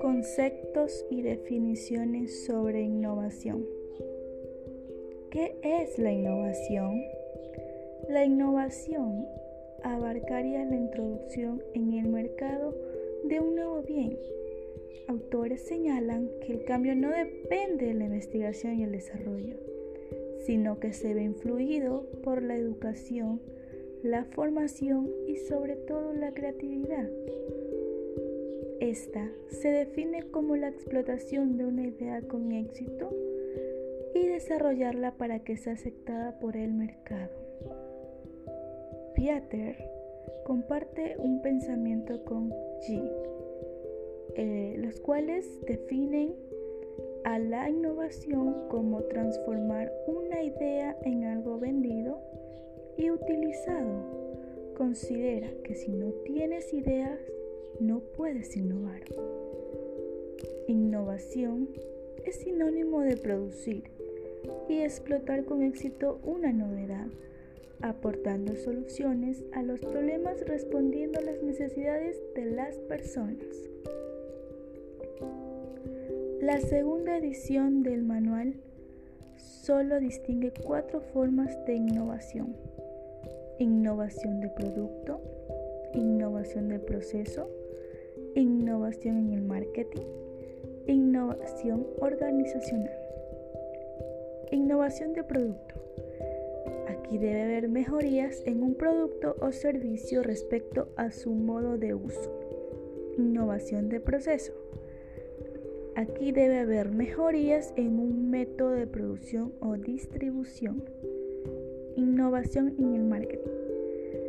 Conceptos y definiciones sobre innovación. ¿Qué es la innovación? La innovación abarcaría la introducción en el mercado de un nuevo bien. Autores señalan que el cambio no depende de la investigación y el desarrollo, sino que se ve influido por la educación, la formación y sobre todo la creatividad. Esta se define como la explotación de una idea con éxito y desarrollarla para que sea aceptada por el mercado. Pieter comparte un pensamiento con G, eh, los cuales definen a la innovación como transformar una idea en algo vendido y utilizado. Considera que si no tienes ideas, no puedes innovar. Innovación es sinónimo de producir y explotar con éxito una novedad, aportando soluciones a los problemas respondiendo a las necesidades de las personas. La segunda edición del manual solo distingue cuatro formas de innovación. Innovación de producto, innovación de proceso, innovación en el marketing, innovación organizacional. Innovación de producto. Aquí debe haber mejorías en un producto o servicio respecto a su modo de uso. Innovación de proceso. Aquí debe haber mejorías en un método de producción o distribución. Innovación en el marketing.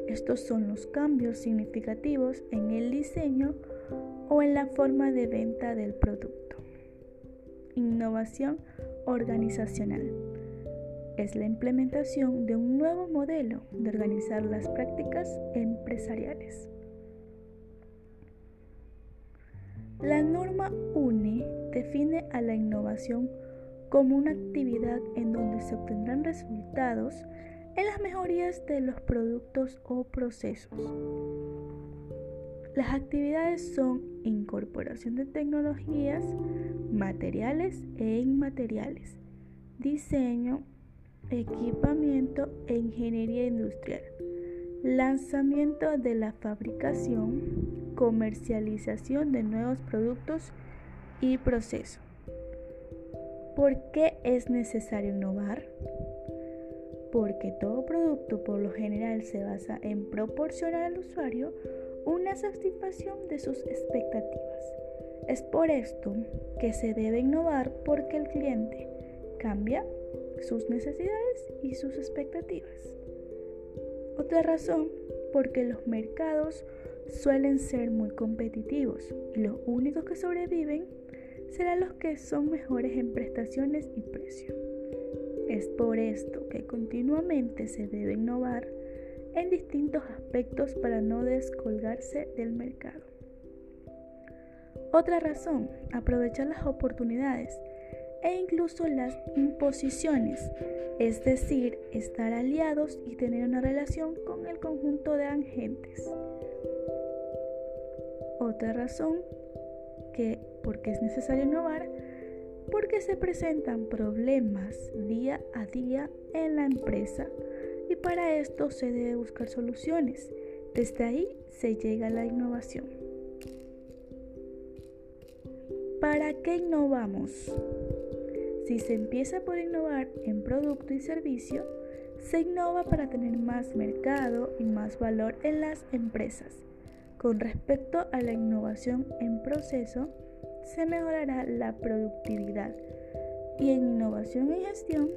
Estos son los cambios significativos en el diseño o en la forma de venta del producto. Innovación organizacional. Es la implementación de un nuevo modelo de organizar las prácticas empresariales. La norma UNE define a la innovación como una actividad en donde se obtendrán resultados en las mejorías de los productos o procesos. Las actividades son incorporación de tecnologías, materiales e inmateriales, diseño, equipamiento e ingeniería industrial, lanzamiento de la fabricación, comercialización de nuevos productos y procesos. ¿Por qué es necesario innovar? Porque todo producto por lo general se basa en proporcionar al usuario una satisfacción de sus expectativas. Es por esto que se debe innovar porque el cliente cambia sus necesidades y sus expectativas. Otra razón, porque los mercados suelen ser muy competitivos y los únicos que sobreviven serán los que son mejores en prestaciones y precio. Es por esto que continuamente se debe innovar en distintos aspectos para no descolgarse del mercado. Otra razón, aprovechar las oportunidades e incluso las imposiciones, es decir, estar aliados y tener una relación con el conjunto de agentes. Otra razón, que porque es necesario innovar, porque se presentan problemas día a día en la empresa y para esto se debe buscar soluciones. Desde ahí se llega a la innovación. ¿Para qué innovamos? Si se empieza por innovar en producto y servicio, se innova para tener más mercado y más valor en las empresas. Con respecto a la innovación en proceso, se mejorará la productividad y en innovación y gestión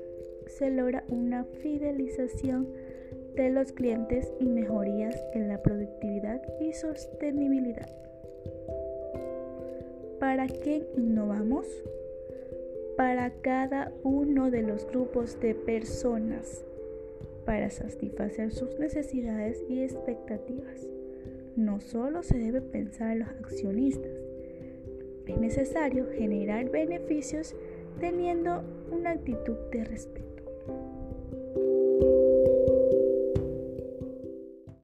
se logra una fidelización de los clientes y mejorías en la productividad y sostenibilidad. ¿Para quién innovamos? Para cada uno de los grupos de personas, para satisfacer sus necesidades y expectativas. No solo se debe pensar en los accionistas, es necesario generar beneficios teniendo una actitud de respeto.